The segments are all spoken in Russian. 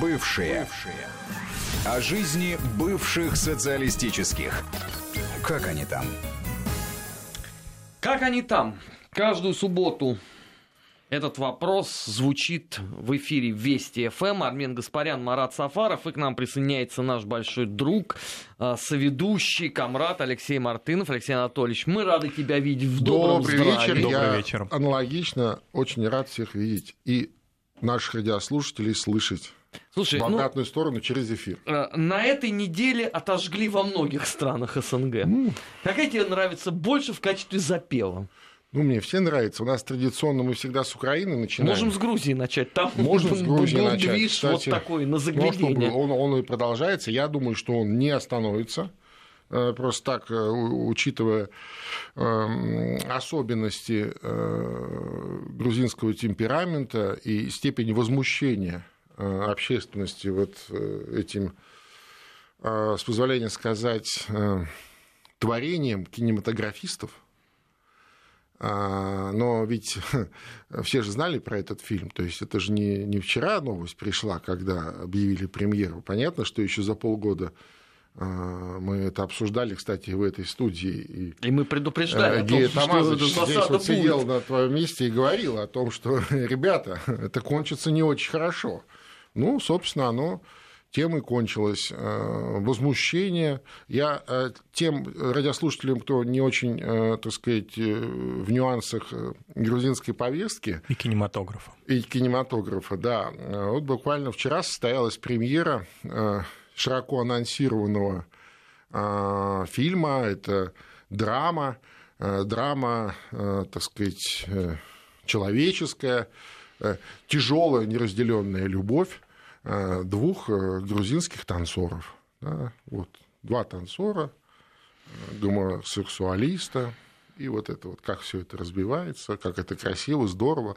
Бывшие. Бывшие. О жизни бывших социалистических. Как они там? Как они там? Каждую субботу этот вопрос звучит в эфире Вести ФМ. Армен Гаспарян, Марат Сафаров. И к нам присоединяется наш большой друг, а, соведущий, комрад Алексей Мартынов. Алексей Анатольевич, мы рады тебя видеть в добром Добрый здравии. вечер. Добрый Я вечер. аналогично очень рад всех видеть. И наших радиослушателей слышать Слушай, в ну, обратную сторону через эфир. э, на этой неделе отожгли во многих странах СНГ. Какая тебе нравится больше в качестве запева? Ну, мне все нравится. У нас традиционно мы всегда с Украины начинаем. Можем с Грузии начать. Там Можем с Грузии был начать. движ Кстати, вот такой, на Ну, а заглядение. он, он и продолжается. Я думаю, что он не остановится. Э, Просто так, э, учитывая эм, особенности грузинского темперамента и степень возмущения общественности вот э, этим, э, с позволения сказать, э, творением кинематографистов, а, Но ведь все же знали про этот фильм. То есть это же не, не вчера новость пришла, когда объявили премьеру. Понятно, что еще за полгода мы это обсуждали, кстати, в этой студии. И И мы предупреждали э, о том, Гея что здесь вот сидел на твоем месте и говорил о том, что, ребята, это кончится не очень хорошо. Ну, собственно, оно тем и кончилось. Э, Возмущение. Я э, тем радиослушателям, кто не очень, э, так сказать, в нюансах грузинской повестки, И кинематографа. и кинематографа, да. Вот буквально вчера состоялась премьера широко анонсированного фильма. Это драма, драма, так сказать, человеческая, тяжелая неразделенная любовь э, двух э, грузинских танцоров. Да, вот два танцора, э, гомосексуалиста, и вот это вот, как все это разбивается, как это красиво, здорово,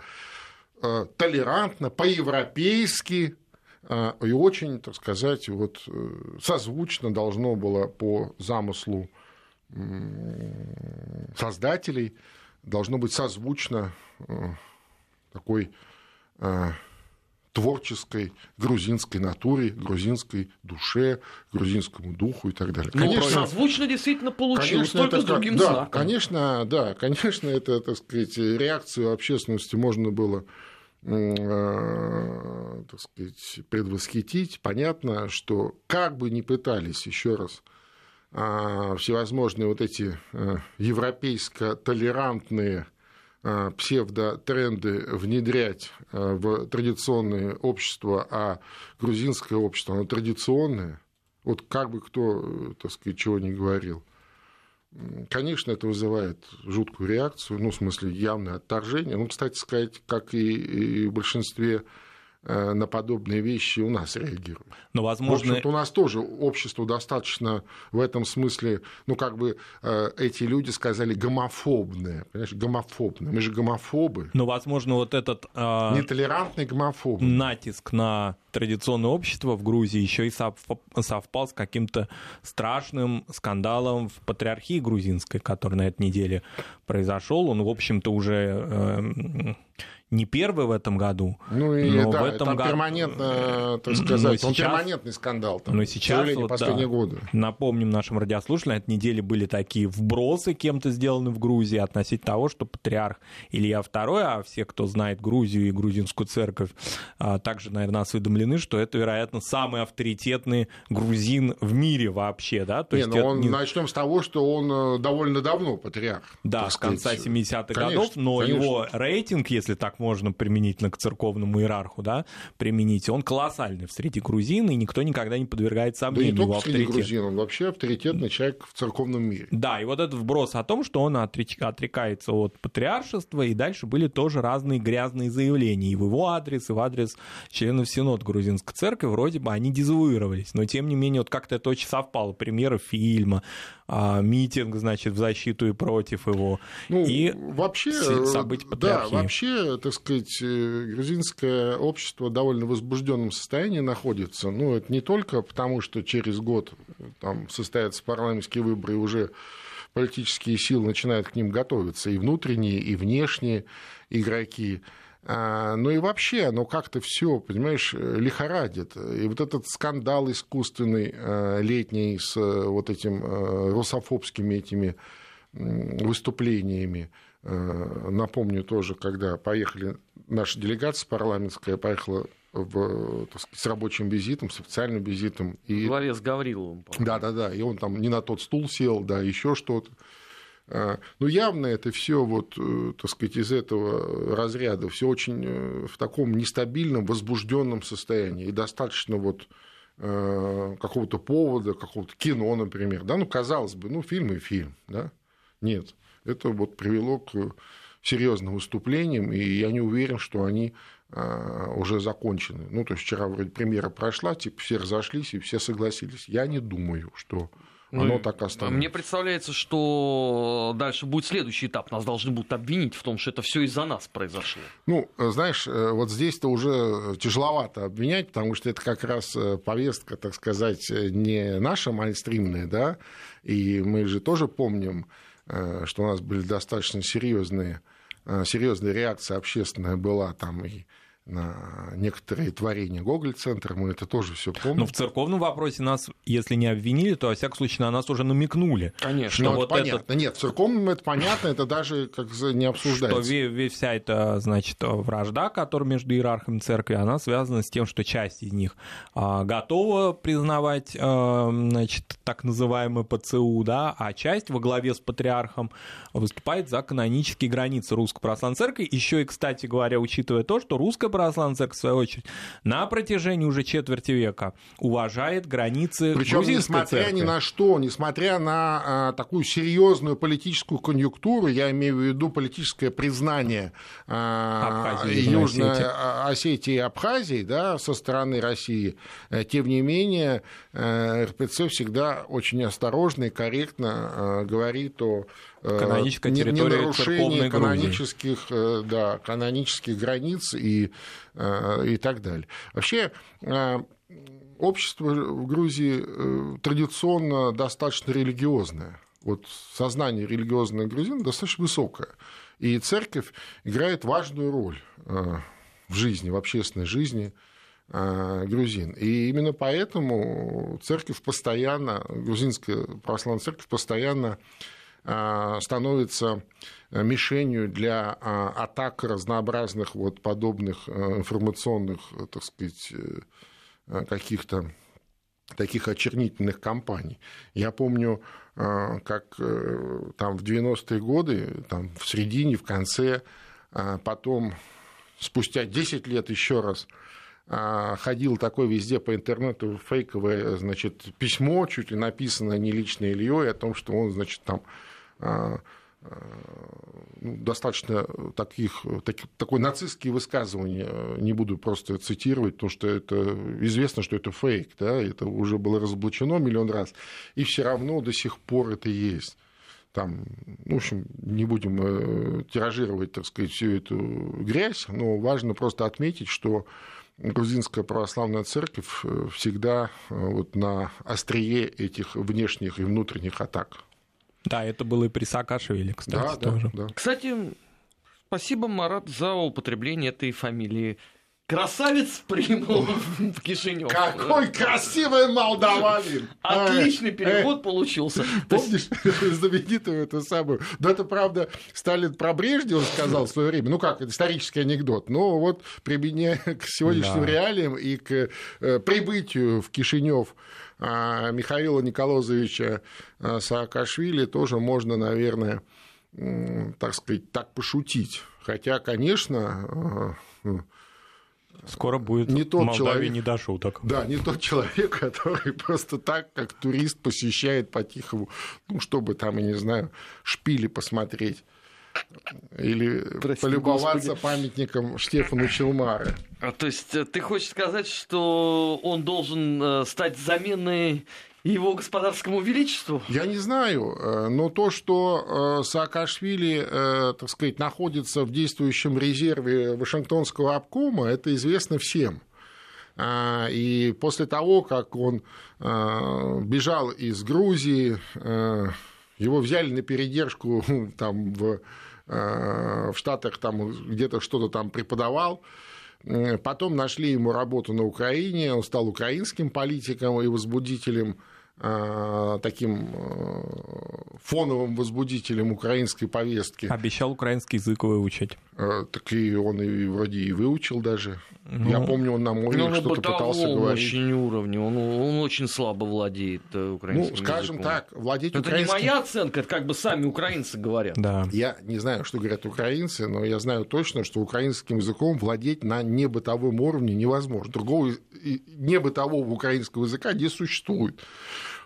э, толерантно, по-европейски, э, и очень, так сказать, вот э, созвучно должно было по замыслу создателей, должно быть созвучно э, такой э, творческой грузинской натуре, грузинской душе, грузинскому духу и так далее. Ну, созвучно действительно получилось, только с это, другим да, знаком. Конечно, да, конечно, это, так сказать, реакцию общественности можно было э, так сказать, предвосхитить. Понятно, что как бы ни пытались, еще раз, а, всевозможные вот эти э, европейско-толерантные э, псевдотренды внедрять э, в традиционное общество, а грузинское общество, оно традиционное, вот как бы кто, э, так сказать, чего не говорил, конечно, это вызывает жуткую реакцию, ну, в смысле, явное отторжение. Ну, кстати сказать, как и, и в большинстве э, на подобные вещи у нас реагируют. Но, В возможно, общем-то, у нас тоже общество достаточно в этом смысле, ну, как бы э, эти люди сказали гомофобные, понимаешь, гомофобные. Мы же гомофобы, но, возможно, вот этот а, нетолерантные гомофобы. натиск на традиционное общество в Грузии еще и совп- совпал с каким-то страшным скандалом в патриархии грузинской, который на этой неделе произошел. Он, в общем-то, уже эм, не первый в этом году. Ну и но да, в этом там году- перманентно, так Но сказать, он сейчас- перманентный скандал. Там, Но сейчас, вот, последние да, годы. напомним нашим радиослушателям, на этой неделе были такие вбросы кем-то сделаны в Грузии относительно того, что патриарх Илья II, а все, кто знает Грузию и грузинскую церковь, а, также, наверное, осведомлены, что это, вероятно, самый авторитетный грузин в мире вообще, да? То не, есть ну это он, не- начнем с того, что он э, довольно давно патриарх. Да, так с конца сказать. 70-х Конечно, годов, но конечно. его рейтинг, если так можно применительно к церковному иерарху, да, применить, он колоссальный среди грузин, и никто никогда не подвергает Да не сомнению его только среди авторитет. грузин, он вообще авторитетный человек в церковном мире. Да, и вот этот вброс о том, что он отрекается от патриаршества, и дальше были тоже разные грязные заявления и в его адрес, и в адрес членов Синод Грузинской церкви, вроде бы они дезавуировались, но тем не менее вот как-то это очень совпало, премьера фильма, а, митинг, значит, в защиту и против его, Ну, и вообще, события да, вообще, так сказать, э, грузинское общество в довольно возбужденном состоянии находится. Ну, это не только потому, что через год там состоятся парламентские выборы, и уже политические силы начинают к ним готовиться, и внутренние, и внешние игроки. А, ну и вообще, оно как-то все, понимаешь, лихорадит. И вот этот скандал искусственный э, летний с э, вот этим э, русофобскими этими выступлениями. Напомню тоже, когда поехали, наша делегация парламентская поехала в, сказать, с рабочим визитом, с официальным визитом. И... Главе с Гавриловым. Да, да, да. И он там не на тот стул сел, да, еще что-то. А, ну, явно это все вот, э, так сказать, из этого разряда, все очень э, в таком нестабильном, возбужденном состоянии. И достаточно вот э, какого-то повода, какого-то кино, например, да, ну, казалось бы, ну, фильм и фильм, да, нет. Это вот привело к серьезным выступлениям, и я не уверен, что они уже закончены. Ну, то есть вчера вроде премьера прошла, типа все разошлись и все согласились. Я не думаю, что ну, оно так останется. Мне представляется, что дальше будет следующий этап. Нас должны будут обвинить в том, что это все из-за нас произошло. Ну, знаешь, э, вот здесь-то уже тяжеловато обвинять, потому что это как раз э, повестка, так сказать, не наша майнстримная, да, и мы же тоже помним, э, что у нас были достаточно серьезные, серьезная реакция общественная была там и на некоторые творения Гоголь-центра, мы это тоже все помним. Но в церковном вопросе нас, если не обвинили, то, во всяком случае, на нас уже намекнули. Конечно, что ну, вот понятно. Это... Нет, в церковном это понятно, это даже как не обсуждается. Что вся эта, значит, вражда, которая между иерархами церкви, она связана с тем, что часть из них а, готова признавать, а, значит, так называемый ПЦУ, да, а часть во главе с патриархом выступает за канонические границы Русской Православной Церкви. Еще и, кстати говоря, учитывая то, что Русская православная церковь, в свою очередь, на протяжении уже четверти века уважает границы Причем несмотря церкви. ни на что, несмотря на а, такую серьезную политическую конъюнктуру, я имею в виду политическое признание а, Абхазии, Южной Осетии. Осетии и Абхазии да, со стороны России, э, тем не менее э, РПЦ всегда очень осторожно и корректно э, говорит о Каноническая территория нарушение канонических, Грузии. да, канонических границ и, и так далее. Вообще, общество в Грузии традиционно достаточно религиозное. Вот сознание религиозных грузин достаточно высокое. И церковь играет важную роль в жизни, в общественной жизни грузин. И именно поэтому церковь постоянно, грузинская православная церковь постоянно становится э, мишенью для а, атак разнообразных вот подобных э, информационных, э, так сказать, каких-то таких очернительных кампаний. Я помню, как там в 90-е годы, там в середине, в конце, потом спустя 10 лет еще раз ходил такой везде по интернету фейковое значит, письмо, чуть ли написанное не лично Ильей, о том, что он, значит, там а, а, ну, достаточно таких, так, такой нацистские высказывания, не буду просто цитировать, потому что это известно, что это фейк, да, это уже было разоблачено миллион раз, и все равно до сих пор это есть. Там, ну, в общем, не будем э, тиражировать, так сказать, всю эту грязь, но важно просто отметить, что грузинская православная церковь э, всегда э, вот на острие этих внешних и внутренних атак. Да, это было и при Саакашвили, кстати, да, тоже. Да, да. Кстати, спасибо, Марат, за употребление этой фамилии. Красавец прибыл в Кишинев. Какой красивый молдаванин! Отличный переход получился. Помнишь знаменитую эту самую... Да это, правда, Сталин про Брежнева сказал в свое время. Ну как, исторический анекдот. Но вот применяя к сегодняшним реалиям и к э, прибытию в Кишинев Михаила Николозовича а, Саакашвили тоже можно, наверное, так сказать, так пошутить. Хотя, конечно, а, Скоро будет не тот Молдавии человек, не до шуток. Да, не тот человек, который просто так, как турист, посещает по-тихому, ну, чтобы там, я не знаю, шпили посмотреть. Или Прости, полюбоваться Господи. памятником Штефану Челмары. А, то есть э, ты хочешь сказать, что он должен э, стать заменой его господарскому величеству? Я не знаю, э, но то, что Саакашвили, так сказать, находится в действующем резерве Вашингтонского обкома, это известно всем. А, и после того, как он бежал из Грузии, его взяли на передержку там, в в Штатах там где-то что-то там преподавал. Потом нашли ему работу на Украине, он стал украинским политиком и возбудителем Э, таким э, фоновым возбудителем украинской повестки. Обещал украинский язык выучить. Э, так и он и вроде и выучил даже. Ну, Я помню, он на мове ну, что-то пытался говорить. очень уровне, он, он очень слабо владеет украинским Ну, скажем языком. так, владеть это украинским... Это не моя оценка, это как бы сами украинцы говорят. Да. Я не знаю, что говорят украинцы, но я знаю точно, что украинским языком владеть на небытовом уровне невозможно. Другого небытового украинского языка не существует.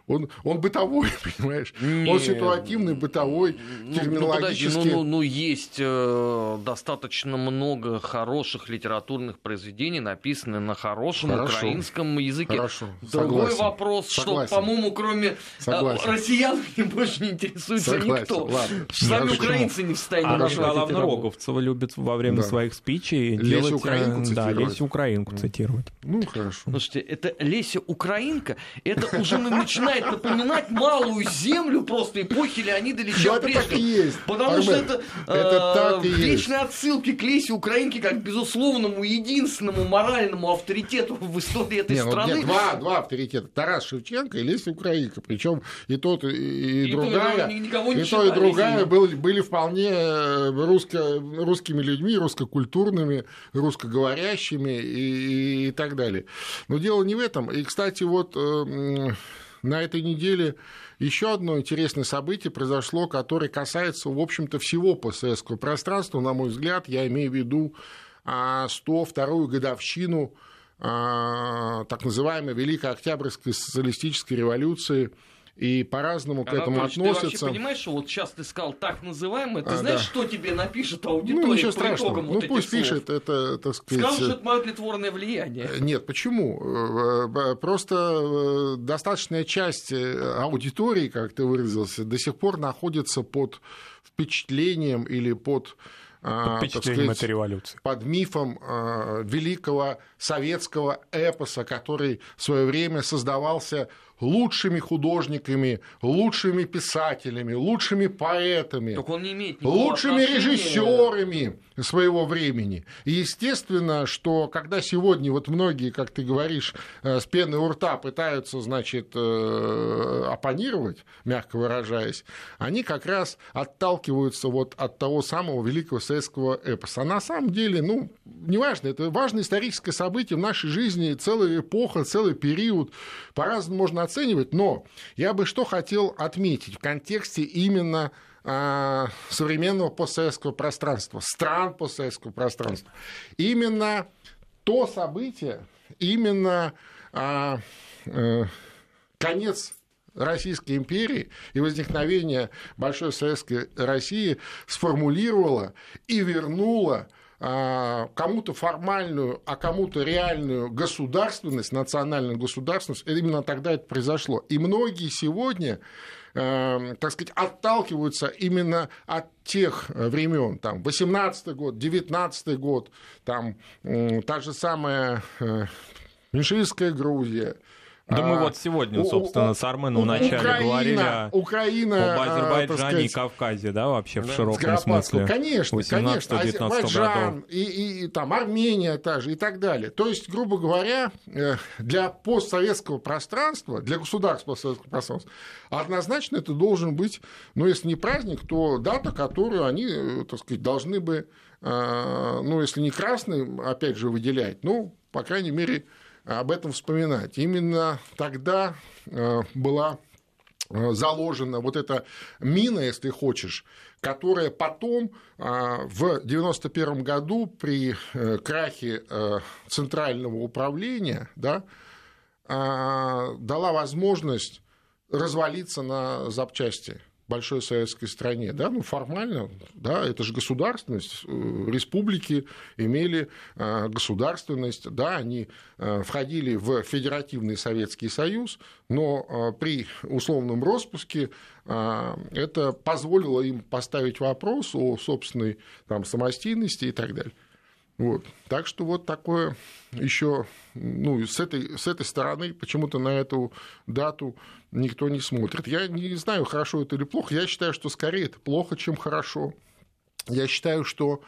Он, он бытовой, понимаешь? Не, он ситуативный, бытовой, ну, терминологический. Ну, подожди, ну, ну, ну есть э, достаточно много хороших литературных произведений, написанных на хорошем Хорошо. украинском языке. Хорошо. Другой Согласен. вопрос, Согласен. что, по-моему, кроме э, Согласен. россиян больше не интересуется Согласен. никто. Ладно. Сами украинцы не в состоянии А главное, Роговцева любит во время да. своих спичей Лесю делать... Украинку да, Лесю Украинку цитировать. Ну, хорошо. Слушайте, это Леся Украинка, это уже начинает начинает напоминать малую землю просто эпохи Леонида Ильича это так и есть. Потому Армен, что это, это э, так и вечные есть. отсылки к Лесе Украинке как безусловному единственному моральному авторитету в истории этой не, ну, страны. Нет, два, два авторитета. Тарас Шевченко и Леся Украинка. Причем и тот, и, и, и другая, никого не и, то, и другая были, были вполне э, русско, русскими людьми, русскокультурными, русскоговорящими и, и, и так далее. Но дело не в этом. И, кстати, вот э, на этой неделе еще одно интересное событие произошло, которое касается, в общем-то, всего постсоветского пространства, на мой взгляд, я имею в виду 102-ю а, годовщину а, так называемой Великой Октябрьской социалистической революции – и по-разному к этому относятся. Ты вообще понимаешь, что вот сейчас ты сказал так называемое, ты а, знаешь, да. что тебе напишет аудитория ну, ничего страшного. ну, вот пусть пишет, слов? это, так сказать... Скажут, что это мое тлетворное влияние. Э, нет, почему? Э, просто э, достаточная часть аудитории, как ты выразился, до сих пор находится под впечатлением или под под впечатлением сказать, этой революции. Под мифом великого советского эпоса, который в свое время создавался лучшими художниками, лучшими писателями, лучшими поэтами, лучшими режиссерами своего времени. И естественно, что когда сегодня вот многие, как ты говоришь, э, с пены у рта пытаются, значит, э, оппонировать, мягко выражаясь, они как раз отталкиваются вот от того самого великого советского эпоса. А на самом деле, ну, неважно, это важное историческое событие в нашей жизни, целая эпоха, целый период, по-разному можно оценивать, но я бы что хотел отметить в контексте именно а, современного постсоветского пространства, стран постсоветского пространства. Именно то событие, именно а, а, конец Российской империи и возникновение Большой Советской России сформулировало и вернуло кому-то формальную, а кому-то реальную государственность, национальную государственность, именно тогда это произошло. И многие сегодня э, так сказать, отталкиваются именно от тех времен, там, 18 год, 19 год, там, та же самая э, меньшевистская Грузия, да мы а, вот сегодня, собственно, с Арменом вначале Украина, говорили Украина, об Азербайджане и Кавказе, да, вообще в широком смысле. Конечно, конечно. Азербайджан и, и, и там Армения та же и так далее. То есть, грубо говоря, э, для постсоветского пространства, для государства постсоветского пространства, однозначно это должен быть, ну, если не праздник, то дата, которую они, э, так сказать, должны бы, э, ну, если не красный, опять же, выделять, ну, по крайней мере, об этом вспоминать. Именно тогда э, была э, заложена вот эта мина, если хочешь, которая потом э, в 1991 году при крахе центрального управления да, дала возможность развалиться на запчасти большой советской стране, да, ну формально, да, это же государственность, э, республики имели э, государственность, да, они э, входили в Федеративный Советский Союз, но при условном распуске это позволило им поставить вопрос о собственной там, самостийности и так далее. Вот. Так что вот такое еще, ну, с этой, с этой стороны почему-то на эту дату никто не смотрит. Я не знаю, хорошо это или плохо. Я считаю, что скорее это плохо, чем хорошо. Я считаю, что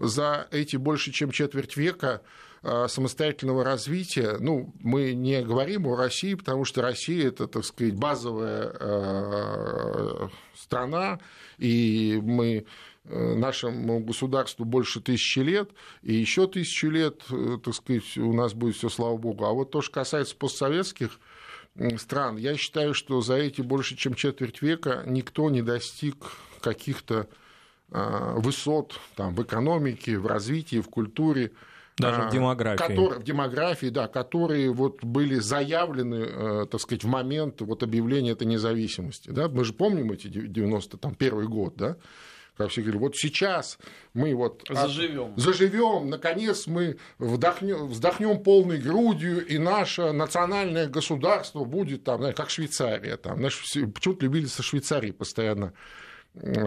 за эти больше чем четверть века а, самостоятельного развития, ну, мы не говорим о России, потому что Россия это, так сказать, базовая а, страна, и мы нашему государству больше тысячи лет, и еще тысячу лет, э, так сказать, у нас будет все, слава богу. А вот то, что касается постсоветских стран, я считаю, что за эти больше чем четверть века никто не достиг каких-то а, высот там, в экономике, в развитии, в культуре. Даже в а, демографии. Которые, в демографии, да, которые вот были заявлены, э, так сказать, в момент вот объявления этой независимости. Да? Мы же помним эти 91 год, да? Как все говорили, вот сейчас мы вот заживем, от, заживем, наконец мы вдохнем, вздохнем полной грудью, и наше национальное государство будет там, как Швейцария, там, знаешь, почему-то любили со Швейцарией постоянно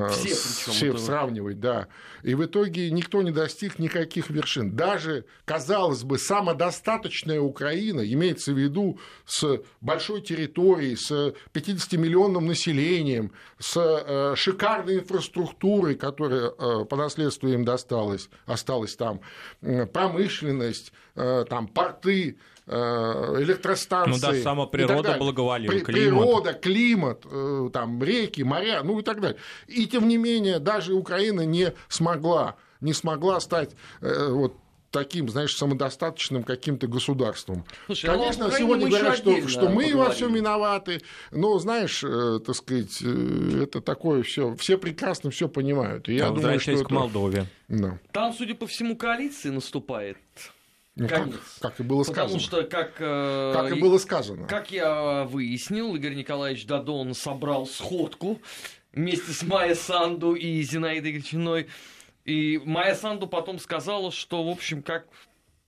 все, все сравнивать, да. И в итоге никто не достиг никаких вершин. Даже, казалось бы, самодостаточная Украина, имеется в виду с большой территорией, с 50-миллионным населением, с э, шикарной инфраструктурой, которая э, по наследству им досталась, осталась там, промышленность, там, порты, Э, электростанции. Ну да, сама природа благоволила. При, климат. Природа, климат, э, там, реки, моря, ну и так далее. И тем не менее, даже Украина не смогла, не смогла стать э, вот таким, знаешь, самодостаточным каким-то государством. Слушай, а Конечно, а сегодня говорят, что, что мы поговорим. во всем виноваты, но, знаешь, э, так сказать, э, это такое все, все прекрасно все понимают. И я а думаю, что к это... Молдове. Да. Там, судя по всему, коалиции наступает. Ну, Конец. Как, как и было сказано. Потому что, как, э, как и было сказано. Как я выяснил, Игорь Николаевич Дадон собрал сходку вместе с Майей Санду и Зинаидой Гречиной. И Майя Санду потом сказала, что, в общем, как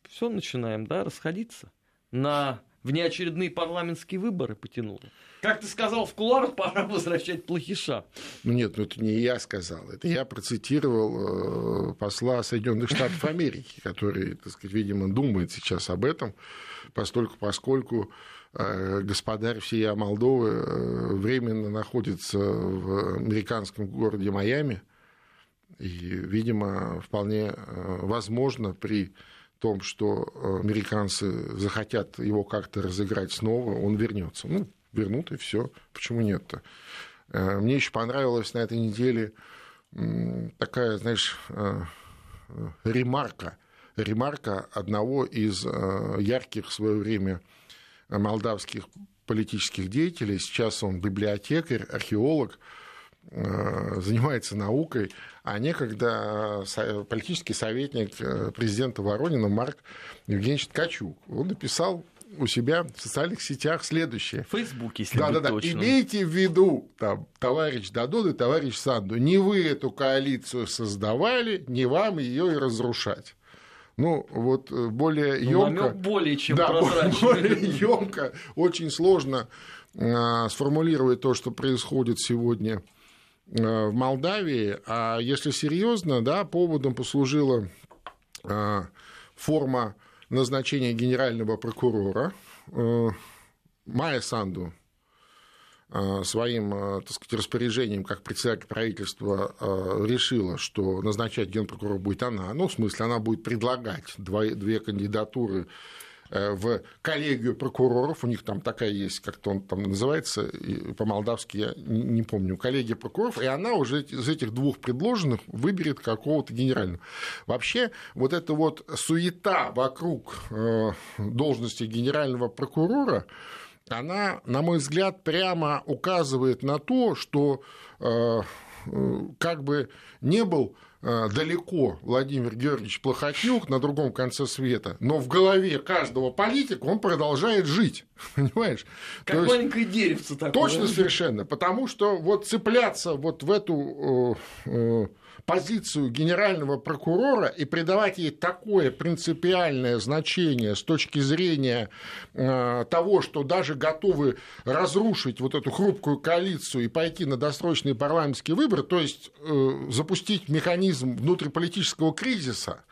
все начинаем, да, расходиться на внеочередные парламентские выборы потянуло. Как ты сказал в кулуарах, пора возвращать плохиша. Ну нет, ну это не я сказал, это я процитировал э, посла Соединенных Штатов Америки, который, так сказать, видимо, думает сейчас об этом, поскольку, поскольку э, господарь всей Молдовы э, временно находится в американском городе Майами, и, видимо, вполне возможно при том, что американцы захотят его как-то разыграть снова, он вернется. Ну, вернут, и все. Почему нет-то? Э, мне еще понравилась на этой неделе такая, знаешь, э, ремарка, ремарка одного из э, ярких в свое время молдавских политических деятелей. Сейчас он библиотекарь, археолог, занимается наукой, а некогда политический советник президента Воронина Марк Евгеньевич Ткачук. Он написал у себя в социальных сетях следующее. В Фейсбуке, если да, да, да. точным. Имейте в виду, там, товарищ Дадон и товарищ Санду, не вы эту коалицию создавали, не вам ее и разрушать. Ну, вот э, более емко... Ну, более чем да, более емко, очень сложно э, сформулировать то, что происходит сегодня э, в Молдавии. А если серьезно, да, поводом послужила э, форма назначение генерального прокурора. Э, Майя Санду э, своим э, так сказать, распоряжением как председатель правительства решила, что назначать генпрокурора будет она. Ну, в смысле, она будет предлагать две кандидатуры Э, в коллегию прокуроров, у них там такая есть, как-то он там называется, по-молдавски я не помню, коллегия прокуроров, и она уже из этих двух предложенных выберет какого-то генерального. Вообще, вот эта вот суета вокруг э, должности генерального прокурора, она, на мой взгляд, прямо указывает на то, что э, как бы не был Э, далеко Владимир Георгиевич Плохотнюк на другом конце света, но в голове каждого политика он продолжает жить, понимаешь? Как маленькое деревце такое. Точно совершенно, потому что вот цепляться вот в эту э, э, позицию генерального прокурора и придавать ей такое принципиальное значение с точки зрения э, того, что даже готовы разрушить вот эту хрупкую коалицию и пойти на досрочные парламентские выборы, то есть э, запустить механизм внутриполитического кризиса,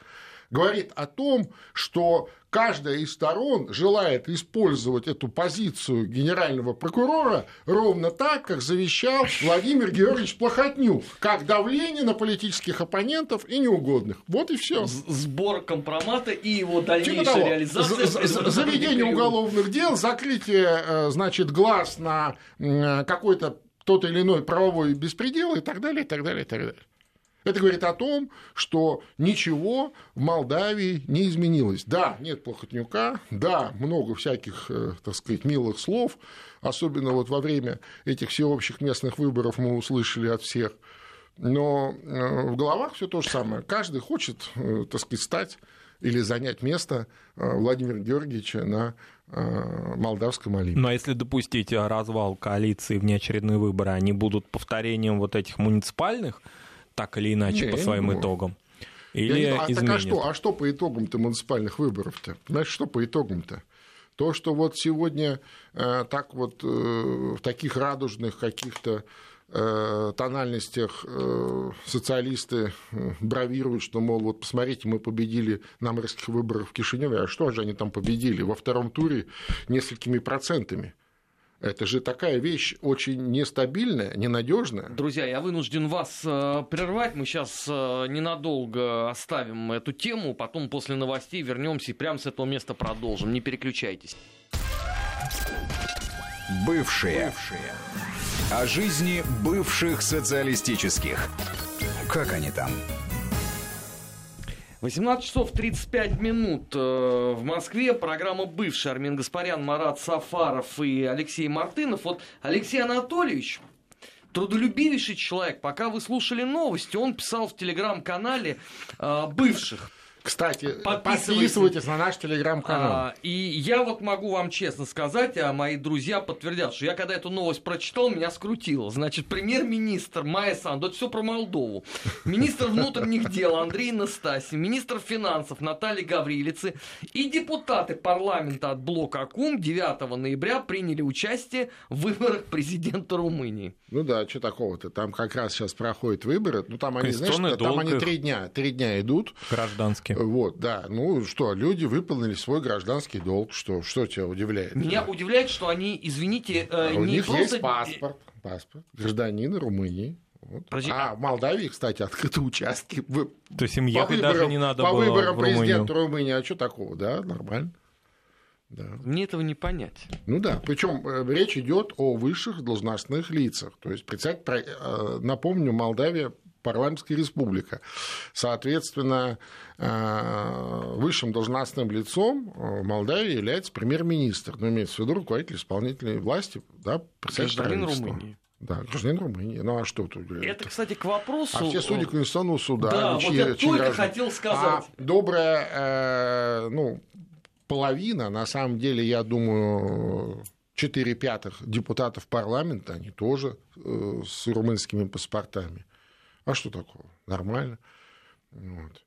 говорит о том, что каждая из сторон желает использовать эту позицию генерального прокурора ровно так, как завещал Владимир Георгиевич Плохотнюк, как давление на политических оппонентов и неугодных. Вот и все. Сбор компромата и его дальнейшая Типа того. реализация. За- за- Заведение уголовных дел, закрытие, э, значит, глаз на м, какой-то тот или иной правовой беспредел и так далее, и так далее, и так далее. Это говорит о том, что ничего в Молдавии не изменилось. Да, нет Плохотнюка, да, много всяких, э, так сказать, милых слов, особенно вот во время этих всеобщих местных выборов мы услышали от всех. Но э, в головах все то же самое. Каждый хочет, э, так сказать, стать или занять место Владимира Георгиевича на молдавском Олимпе. Но если допустить развал коалиции в неочередные выборы, они будут повторением вот этих муниципальных, так или иначе, Не, по своим не итогам? Или не знаю, а, так а что, а что по итогам-то муниципальных выборов-то? Понимаешь, что по итогам-то? То, что вот сегодня э, так вот э, в таких радужных каких-то э, тональностях э, социалисты э, бравируют, что, мол, вот посмотрите, мы победили на мэрских выборах в Кишиневе, а что же они там победили? Во втором туре несколькими процентами. Это же такая вещь очень нестабильная, ненадежная. Друзья, я вынужден вас э, прервать. Мы сейчас э, ненадолго оставим эту тему, потом после новостей вернемся и прямо с этого места продолжим. Не переключайтесь. Бывшие. О жизни бывших социалистических. Как они там? 18 часов 35 минут э, в Москве. Программа «Бывший» Армин Гаспарян, Марат Сафаров и Алексей Мартынов. Вот Алексей Анатольевич, трудолюбивейший человек. Пока вы слушали новости, он писал в телеграм-канале э, бывших. Кстати, Подписывайтесь. подписывайтесь на наш телеграм-канал. А, и я вот могу вам честно сказать, а мои друзья подтвердят, что я когда эту новость прочитал, меня скрутило. Значит, премьер-министр Майя Санду, это все про Молдову, министр внутренних дел Андрей Настасий, министр финансов Наталья Гаврилицы и депутаты парламента от блока АКУМ 9 ноября приняли участие в выборах президента Румынии. Ну да, что такого-то? Там как раз сейчас проходят выборы. Ну там они, знаешь, там долг они три дня, три дня идут. Гражданские. Вот, да. Ну что, люди выполнили свой гражданский долг. Что, что тебя удивляет? Меня удивляет, что они, извините, э, А У не них просто... есть паспорт, паспорт гражданина Румынии. Вот. Подожди, А в Молдавии, кстати, открыты участки. Вы- То есть им по ехать даже выборам- не надо по было выборам в Румынию. президента Румынии. А что такого? Да, нормально. Да. Мне этого не понять. Ну да, причем речь идет о высших должностных лицах. То есть, представьте, э, напомню, Молдавия парламентская республика. Соответственно, э, высшим должностным лицом в Молдавии является премьер-министр, ну, имеется в виду руководитель исполнительной власти, да, представитель Гражданин. Румынии. Да, гражданин Румынии. Ну а что тут? Это, кстати, к вопросу... А все судьи Конституционного суда. Да, вот я только граждане? хотел сказать. А добрая, э, ну, половина, на самом деле, я думаю, 4 пятых депутатов парламента, они тоже э, с румынскими паспортами. А что такого? Нормально. Вот.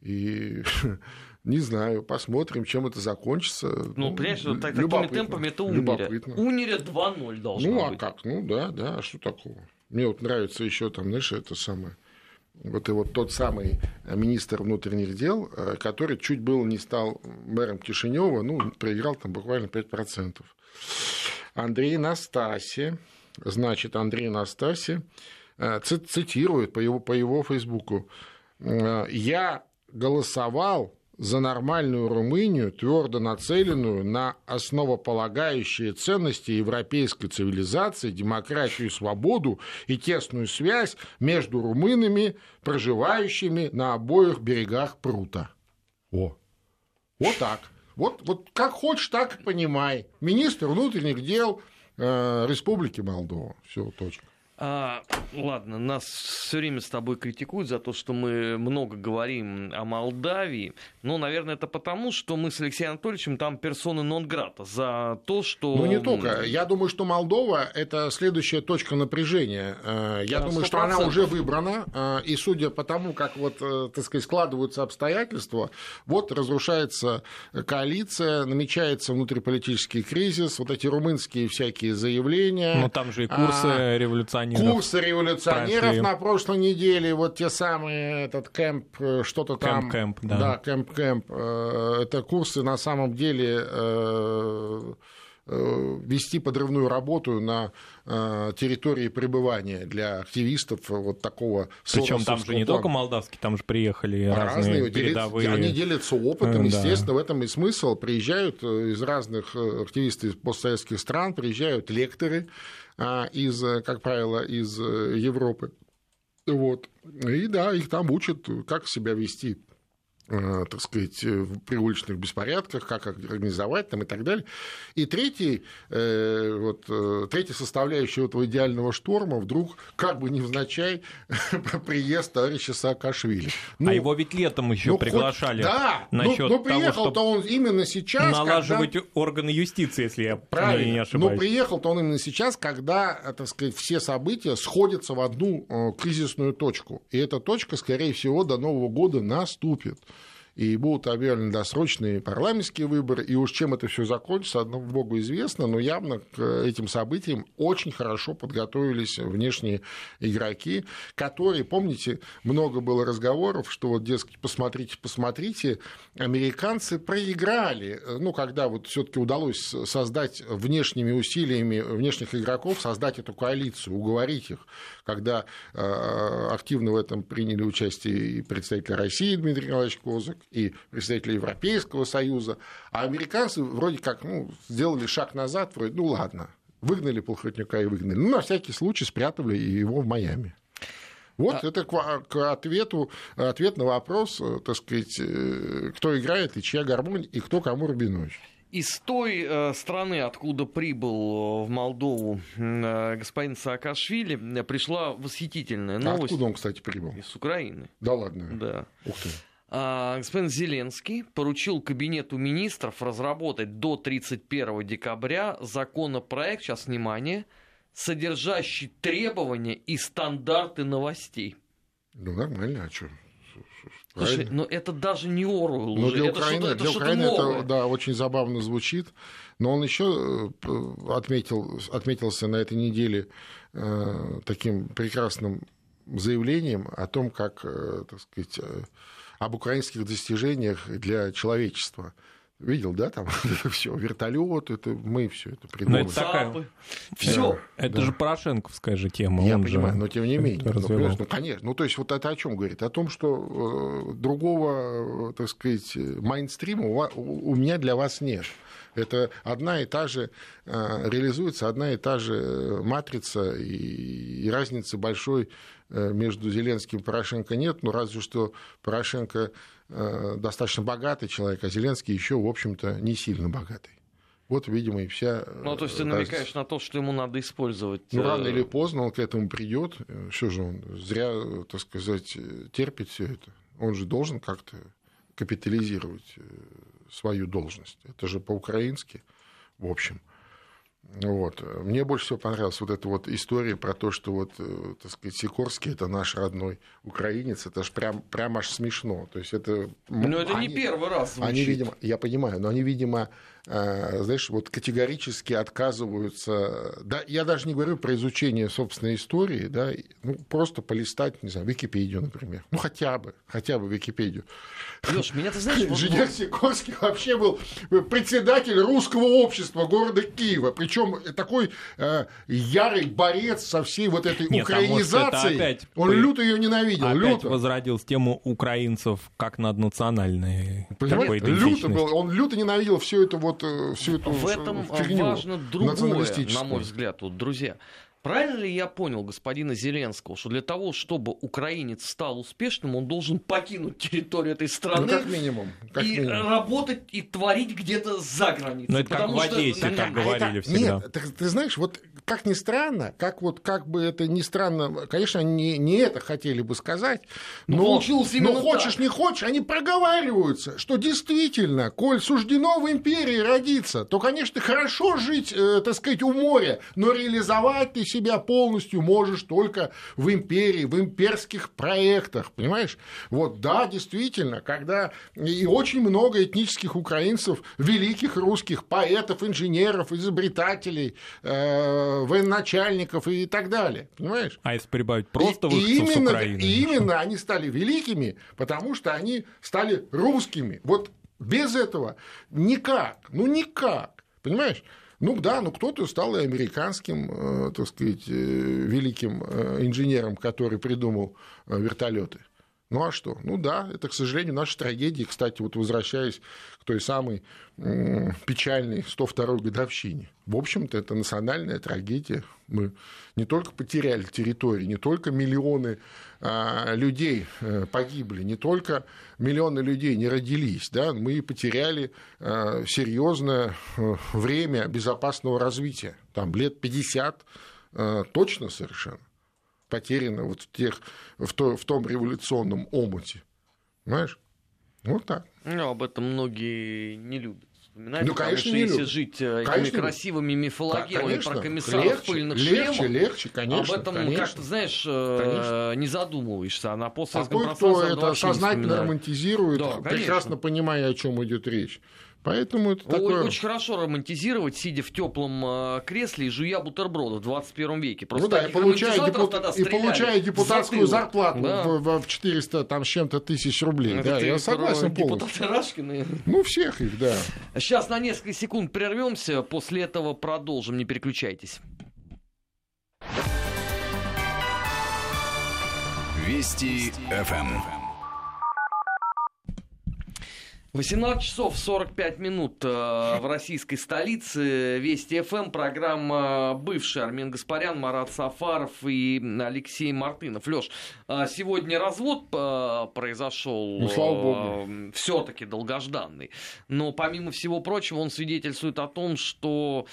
И не знаю, посмотрим, чем это закончится. Ну, понимаешь, вот так- такими темпами это Униря. Униря 2-0 должно Ну, а быть. как? Ну, да, да, а что такого? Мне вот нравится еще там, знаешь, это самое... Вот и вот тот самый министр внутренних дел, э, который чуть было не стал мэром Кишинева, ну, проиграл там буквально 5%. Андрей Настаси, значит, Андрей Настаси э, цитирует по его, по его Фейсбуку. э, «Я голосовал за нормальную Румынию, твердо нацеленную на основополагающие ценности европейской цивилизации, демократию и свободу и тесную связь между румынами, проживающими на обоих берегах прута». О, вот так. Вот, вот как хочешь, так и понимай. Министр внутренних дел э, Республики Молдова. Все, точка. А, ладно, нас все время с тобой критикуют за то, что мы много говорим о Молдавии. Ну, наверное, это потому, что мы с Алексеем Анатольевичем там персоны нон-грата. За то, что... Ну, не только. Я думаю, что Молдова – это следующая точка напряжения. Э, Я Да, думаю, что она 100%. уже выбрана, э, и судя по тому, как вот, э, так сказать, складываются обстоятельства, вот разрушается коалиция, намечается внутриполитический кризис, вот эти румынские всякие заявления. Но там же и курсы А, революционеров революционеров. Курсы революционеров прошли. на прошлой неделе, вот те самые, этот camp, э, что-то там. Camp-camp, да. Да, camp-camp. Э, Это курсы на самом деле э, вести подрывную работу на э, территории пребывания для активистов вот такого Причем там же соросовского не плана. только молдавские, там же приехали Разные, разные передовые. они делятся опытом, Э, да. естественно, в этом и смысл. Приезжают э, из разных э, активисты из постсоветских стран, приезжают лекторы а, из, э, как правило, из э, Европы. Вот. И да, их там учат, как себя вести э, так сказать, э, в- при уличных беспорядках, как организовать там и так далее. И третий, э, вот, э, третья составляющая этого идеального шторма вдруг, как бы невзначай, приезд товарища Саакашвили. Ну, а его ведь летом еще ну, хоть- приглашали Да, ну, насчет ну, того, приехал-то он именно сейчас, налаживать когда... органы юстиции, если я Правильно. не ошибаюсь. Но приехал-то он именно сейчас, когда, э, так сказать, все события сходятся в одну э, кризисную точку. И эта точка, скорее всего, до Нового года наступит. И будут объявлены досрочные парламентские выборы. И уж чем это все закончится, одному Богу известно, но явно к этим событиям очень хорошо подготовились внешние игроки, которые, помните, много было разговоров, что вот, дескать, посмотрите, посмотрите, американцы проиграли. Ну, когда вот все-таки удалось создать внешними усилиями внешних игроков, создать эту коалицию, уговорить их, когда э, активно в этом приняли участие и представители России Дмитрий Николаевич Козак, и представители Европейского Союза, а американцы вроде как ну, сделали шаг назад, вроде, ну ладно, выгнали Полхотнюка и выгнали, ну, на всякий случай спрятали его в Майами. Вот это к, к ответу, ответ на вопрос, э, так сказать, э, кто играет и чья гармонь, и кто кому Рубинович. Из той э, страны, откуда прибыл э, в Молдову э, господин Саакашвили, пришла восхитительная А новость откуда он, кстати, прибыл? из Украины. Да ладно. Да. Ух ты. А, господин Зеленский поручил Кабинету министров разработать до 31 декабря законопроект, сейчас внимание, содержащий требования и стандарты новостей. Ну, нормально, а что? Слушай, но это даже не Оруэлл Ну, для Украины, это для Украины это да, очень забавно звучит. Но он еще отметил, отметился на этой неделе э, таким прекрасным заявлением о том, как, э, так сказать, э, об украинских достижениях для человечества. Видел, да, там это все, вертолет, это мы все это придумали. это такая-. Все. Это Да. же Порошенковская же тема. Я он понимаю, же но тем не менее. Ну, ну, конечно. Ну, то есть, вот это о чем говорит? О том, что э, другого, э, так сказать, майнстрима у, у меня для вас нет. Это одна и та же, э, реализуется одна и та же э, матрица, и, и разницы большой э, между Зеленским и Порошенко нет, но разве что Порошенко э, достаточно богатый человек, а Зеленский еще, в общем-то, не сильно богатый. Вот, видимо, и вся... э, Ну, то есть ты намекаешь на то, что ему надо использовать... Ну, э, рано или поздно он к этому придет. Что же он зря, э, так сказать, э, терпит все это? Он же должен как-то капитализировать э, свою должность. Это же по-украински, в общем. Вот. Мне больше всего понравилась вот эта вот история про то, что вот, э, так сказать, Сикорский это наш родной украинец. Это же прям, прям аж смешно. То есть это... Ну, это не они- первый раз звучит. они, видимо, я понимаю, но они, видимо, знаешь, вот категорически отказываются. Да, я даже не говорю про изучение собственной истории, да, ну, просто полистать, не знаю, Википедию, например. Ну, хотя бы, хотя бы Википедию. Леш, меня ты знаешь... вот- Инженер Сикорский вообще был председатель русского общества города Киева, причем такой э, ярый борец со всей вот этой Нет, а это украинизацией. опять Он люто ее ненавидел, Опять люто. возродил тему украинцев как наднациональной Понимаете, люто был, он люто ненавидел всю эту вот э, всю эту В этом фигню важно другое, на мой взгляд, вот, друзья. Правильно ли я понял господина Зеленского, что для того, чтобы украинец стал успешным, он должен покинуть территорию этой Ну, страны как минимум. Как и минимум. работать и творить где-то за границей? Ну, это как Потому в что- Одессе, Ну, так А говорили это- всегда. Нет, так ты знаешь, вот как ни странно, как вот как бы это ни странно, конечно, они не, не это хотели бы сказать, Ну, но, получилось именно но хочешь так. не хочешь, они проговариваются, что действительно, коль суждено в империи родиться, то, конечно, хорошо жить, э, так сказать, у моря, но реализовать ты себя полностью можешь только в империи, в имперских проектах, понимаешь? Вот, да, действительно, когда и очень много этнических украинцев, великих русских поэтов, инженеров, изобретателей, э, военачальников и так далее, понимаешь? А если прибавить просто и, и именно, с Украины? И именно они стали великими, потому что они стали русскими. Вот без этого никак, ну никак, понимаешь? Ну да, ну кто-то стал и американским, так сказать, великим инженером, который придумал вертолеты. Ну а что? Ну да, это, к сожалению, наша трагедия. Кстати, вот возвращаясь к той самой печальной 102-й годовщине. В общем-то, это национальная трагедия. Мы не только потеряли территории, не только миллионы а, людей э, погибли, не только миллионы людей не родились, да, мы потеряли а, серьезное э, время безопасного развития. Там лет 50 а, точно совершенно потеряно вот в, тех, в, то, в том революционном омуте. Понимаешь? Вот так. Ну, об этом многие не любят вспоминать. Ну, конечно, не если любят. жить э, Конечно. красивыми мифологемами Конечно. про комиссаров легче, пыльных легче, шлемах, легче, конечно. об этом конечно. как-то, знаешь, э, Конечно. не задумываешься. А на А постсоветском кое-кто пространстве это сознательно романтизирует, Да, прекрасно понимая, о чем идет речь. Поэтому это Ой, такое... Очень хорошо романтизировать, сидя в теплом э, кресле и жуя бутерброды в 21 веке. Просто Ну да, и получая, депут- тогда и стреляли получая депутатскую зарплату Да. в, в- в 400 там, с чем-то тысяч рублей. Это да, ты я согласен полностью. Депутаты Рашкины. Ну, всех их, да. Сейчас на несколько секунд прервемся, после этого продолжим, не переключайтесь. Вести ФМ. 18 часов 45 минут э, в российской столице. Вести ФМ, программа бывший Армен Гаспарян, Марат Сафаров и Алексей Мартынов. Леш, э, сегодня развод э, произошел. Ну, слава богу. Все-таки долгожданный. Но помимо всего прочего, он свидетельствует о том, что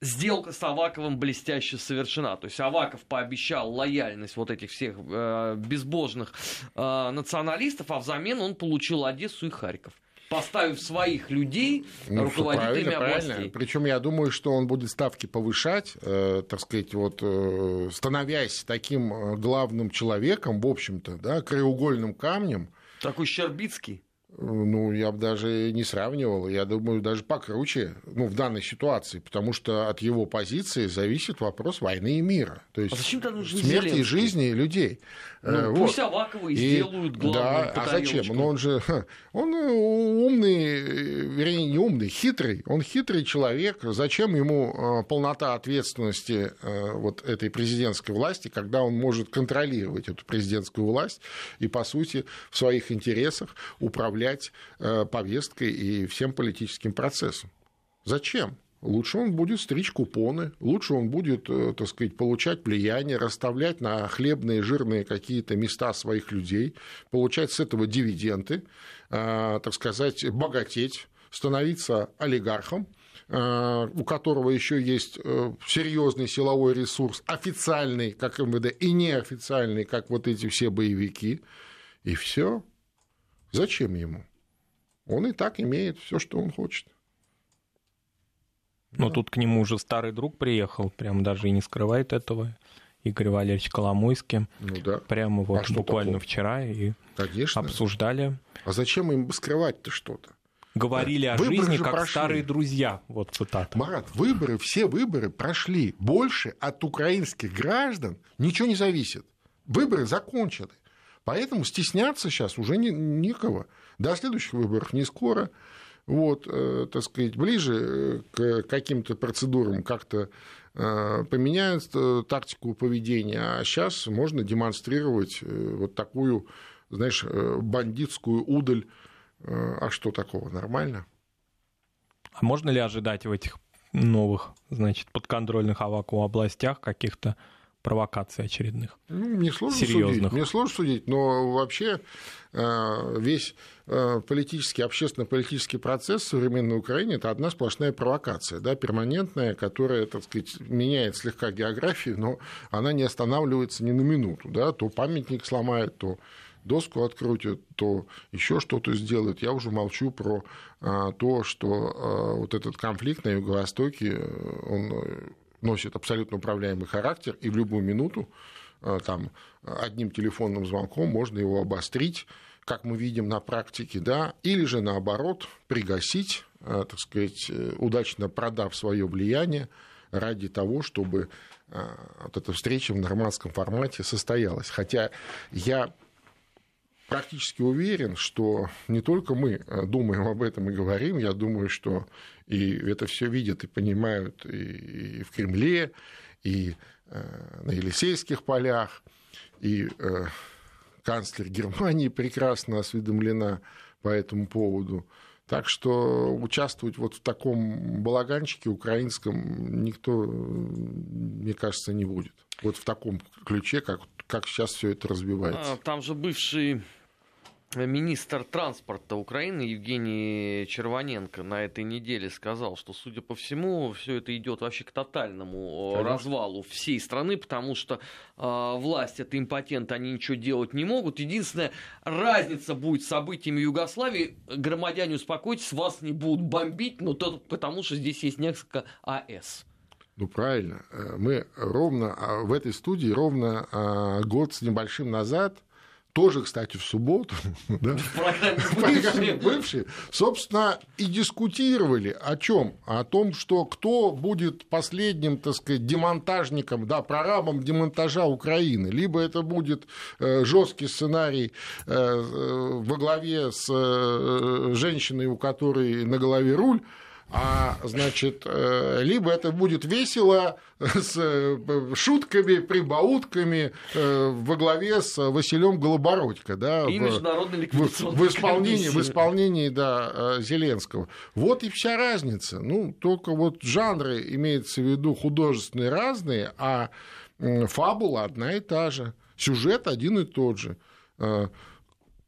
Сделка с Аваковым блестяще совершена. То есть Аваков пообещал лояльность вот этих всех э, безбожных э, националистов, а взамен он получил Одессу и Харьков. Поставив своих людей Ну, руководителями правильно, областей. правильно. Причем я думаю, что он будет ставки повышать, э, так сказать, вот, э, становясь таким э, главным человеком, в общем-то, да, краеугольным камнем. Такой Щербицкий. Ну, я бы даже не сравнивал. Я думаю, даже покруче, ну, в данной ситуации, потому что от его позиции зависит вопрос войны и мира. То есть А зачем смерти и Зеленский? жизни людей. Ну, Э, пусть вот. Авакова и, И- сделают главным Да, а зачем? Ну, он же он э, умный, э, вернее, не умный, хитрый. Он хитрый человек. Зачем ему полнота ответственности вот этой президентской власти, когда он может контролировать эту президентскую власть и, по сути, в своих интересах управлять э, повесткой и всем политическим процессом? Зачем? Лучше он будет стричь купоны, лучше он будет, э, так сказать, получать влияние, расставлять на хлебные, жирные какие-то места своих людей, получать с этого дивиденды, э, так сказать, богатеть, становиться олигархом, у которого еще есть серьезный силовой ресурс, официальный, как МВД, и неофициальный, как вот эти все боевики. И все. Зачем ему? Он и так имеет все, что он хочет. Но тут к нему уже старый друг приехал, прям даже и не скрывает этого. Игорь Валерьевич Коломойский. Ну да, Прямо вот А буквально такого? вчера и конечно. обсуждали. А зачем им скрывать-то что-то? Говорили о Выборы жизни как прошли. старые друзья. Вот цитата. Марат, выборы, все выборы прошли. Больше от украинских граждан ничего не зависит. Выборы закончены. Поэтому стесняться сейчас уже не, никого. До следующих выборов не скоро. Вот, э, так сказать, ближе э, к каким-то процедурам как-то э, поменяют э, тактику поведения, а сейчас можно демонстрировать э, вот такую, знаешь, э, бандитскую удаль. А что такого? Нормально? А можно ли ожидать в этих новых, значит, подконтрольных Аваку областях каких-то провокаций очередных? Ну, мне сложно Серьезных. судить. Мне сложно судить, но вообще э, весь э, политический, общественно-политический процесс в современной Украине это одна сплошная провокация, да, перманентная, которая, так сказать, меняет слегка географию, но она не останавливается ни на минуту, да, то памятник сломает, то доску открутят, то еще что-то сделают. Я уже молчу про а, то, что вот этот конфликт на Юго-Востоке, э, он э, носит абсолютно управляемый характер, и в любую минуту а, там, одним телефонным звонком можно его обострить, как мы видим на практике, да, или же наоборот пригасить, а, так сказать, э, удачно продав свое влияние, ради того, чтобы вот эта встреча в нормандском формате состоялась. Хотя я практически уверен, что не только мы думаем об этом и говорим, я думаю, что и это все видят и понимают и в Кремле, и на Елисейских полях, и канцлер Германии прекрасно осведомлена по этому поводу. Так что участвовать вот в таком балаганчике украинском никто, мне кажется, не будет. Вот в таком ключе, как, как сейчас все это развивается. А, там же бывший Министр транспорта Украины Евгений Червоненко на этой неделе сказал, что, судя по всему, все это идет вообще к тотальному Конечно. развалу всей страны, потому что э, власть это импотент, они ничего делать не могут. Единственная разница будет с событиями Югославии. Громадяне, успокойтесь, вас не будут бомбить, но только потому, что здесь есть несколько АЭС. Ну, правильно. Э, мы ровно а, в этой студии ровно а, год с небольшим назад тоже, кстати, в субботу, да, в программе бывшие, собственно, и дискутировали о чем? О том, что кто будет последним, так сказать, демонтажником, да, прорабом демонтажа Украины. Либо это будет э, жесткий сценарий э, во главе с женщиной, у которой на голове руль, а, значит, э, либо это будет весело с э, шутками, прибаутками э, во главе с Василем Голобородько, да, и в, в, в исполнении, в исполнении, да, Зеленского. Вот и вся разница. Ну, только вот жанры имеется в виду художественные разные, а фабула одна и та же, сюжет один и тот же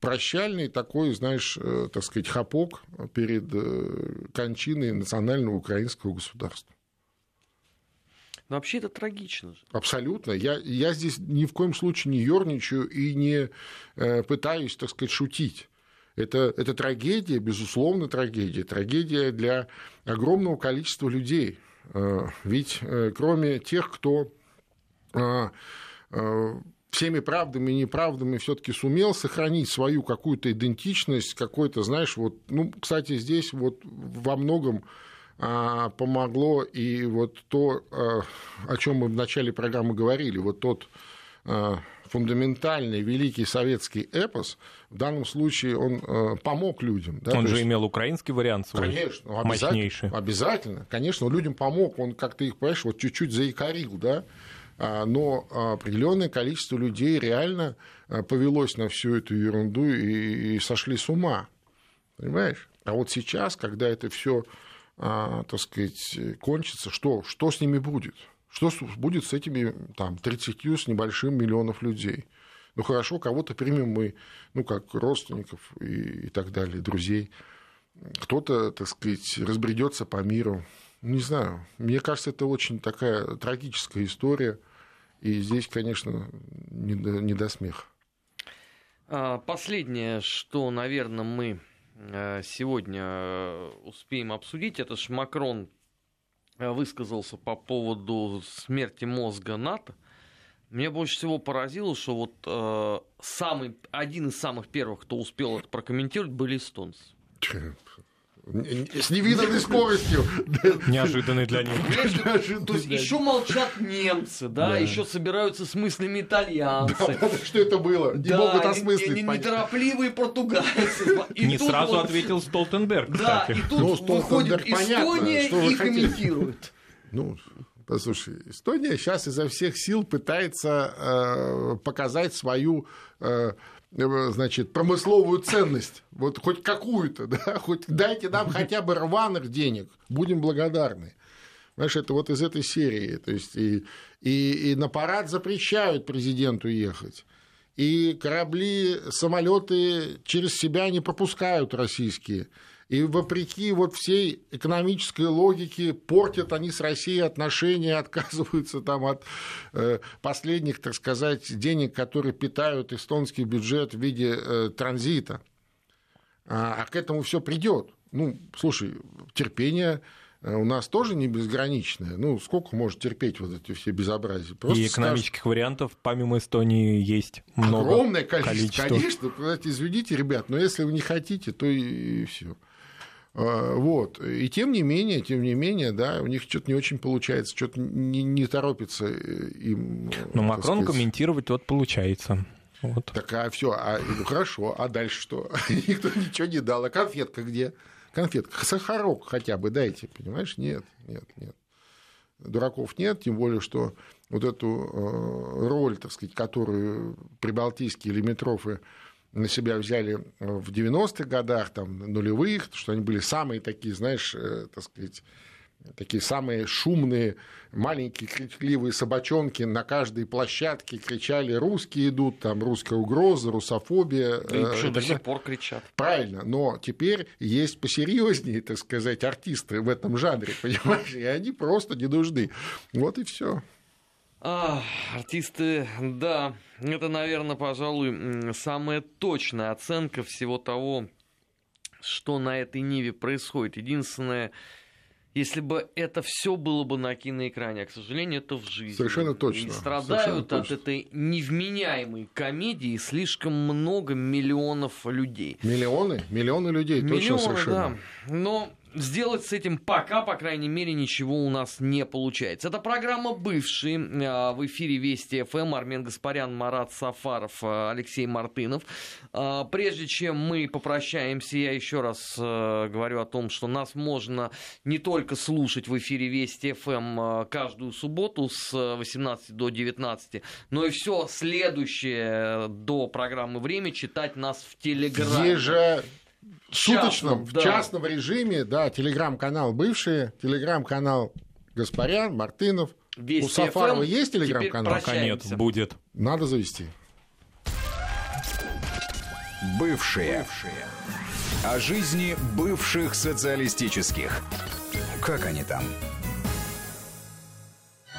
прощальный такой, знаешь, э, так сказать, хапок перед э, кончиной национального украинского государства. Но вообще это трагично. Абсолютно. Я, я здесь ни в коем случае не ерничаю и не э, пытаюсь, так сказать, шутить. Это, это трагедия, безусловно, трагедия. Трагедия для огромного количества людей. Ведь кроме тех, кто всеми правдами и неправдами все-таки сумел сохранить свою какую-то идентичность, какой-то, знаешь, вот, ну, кстати, здесь вот во многом а, помогло и вот то, а, о чем мы в начале программы говорили, вот тот а, фундаментальный великий советский эпос, в данном случае он э, помог людям. Да? Он То же есть... имел украинский вариант свой, конечно, ну, мощнейший. Обязательно, конечно, он людям помог, он как-то их, понимаешь, вот чуть-чуть заикарил, да, но определенное количество людей реально а, повелось на всю эту ерунду и, сошли с ума. Понимаешь? А вот сейчас, когда это все, а, так сказать, кончится, что, что с ними будет? Что будет с этими там, 30 с небольшим миллионов людей? Ну хорошо, кого-то примем мы, ну как родственников и, и так далее, друзей. Кто-то, так сказать, разбредется по миру. Не знаю. Мне кажется, это очень такая трагическая история. И здесь, конечно, не до, не до смеха. А, последнее, что, наверное, мы э, сегодня э, успеем обсудить, это ж Макрон э, высказался по поводу смерти мозга НАТО. Меня больше всего поразило, что вот э, самый, один из самых первых, кто успел это прокомментировать, были эстонцы. С невиданной скоростью. Неожиданный для них. То есть еще молчат немцы, да, еще собираются с мыслями итальянцы. Что это было? Не могут осмыслить. Неторопливые португальцы. Не сразу ответил Столтенберг, Да, и тут ну, выходит Эстония и комментирует. Ну, Послушай, Эстония сейчас изо всех сил пытается э, показать свою э, Э, значит, промысловую ценность, вот хоть какую-то, да, хоть дайте нам хотя бы рваных денег, будем благодарны. Знаешь, это вот из этой серии. То есть и, и, и на парад запрещают президенту ехать. И корабли, самолеты через себя не пропускают российские. И вопреки вот всей экономической логике портят они с Россией отношения, отказываются там от э, последних, так сказать, денег, которые питают эстонский бюджет в виде э, транзита. А, а к этому все придет. Ну, слушай, терпение э, у нас тоже не безграничное. Ну, сколько может терпеть вот эти все безобразия? Просто и экономических скажешь, вариантов помимо Эстонии есть много. Огромное количество. количество. Конечно, извините, ребят, но если вы не хотите, то и, и все. А, вот. И тем не менее, тем не менее, да, у них что-то не очень получается, что-то не, не торопится им. Но Макрон сказать... комментировать вот получается. Вот. Так, а все, а, ну хорошо, а дальше что? Никто ничего не дал. А конфетка где? Конфетка. Сахарок хотя бы дайте, понимаешь? Нет, нет, нет. Дураков нет, тем более, что вот эту э, роль, так сказать, которую прибалтийские лимитрофы на себя взяли в 90-х годах, там, нулевых, что они были самые такие, знаешь, э, так сказать, такие самые шумные, маленькие крикливые собачонки на каждой площадке кричали «русские идут», там «русская угроза», «русофобия». Да и э, до сих пор кричат. Правильно, но теперь есть посерьезнее, так сказать, артисты в этом жанре, понимаешь, и они просто не нужны. Вот и все. А, артисты, да, это, наверное, пожалуй, самая точная оценка всего того, что на этой Ниве происходит. Единственное, если бы это все было бы на киноэкране, а, к сожалению, это в жизни. Совершенно точно. И страдают Совершенно от точно. этой невменяемой комедии слишком много миллионов людей. Миллионы? Миллионы людей, Миллионы, точно совершенно. Да. Но сделать с этим пока, по крайней мере, ничего у нас не получается. Это программа «Бывшие». А, в эфире Вести ФМ. Армен Гаспарян, Марат Сафаров, а, Алексей Мартынов. А, прежде чем мы попрощаемся, я еще раз говорю о том, что нас можно не только слушать в эфире Вести ФМ каждую субботу с 18 до 19, но и все следующее до программы «Время» читать нас в Телеграме. Суточном, в частном режиме, да, телеграм-канал бывшие, телеграм-канал Гаспарян, Мартынов. Весь У Сафарова есть телеграм-канал? Пока нет, будет. Надо завести. Бывшие. Бывшие. О жизни бывших социалистических. Как они там?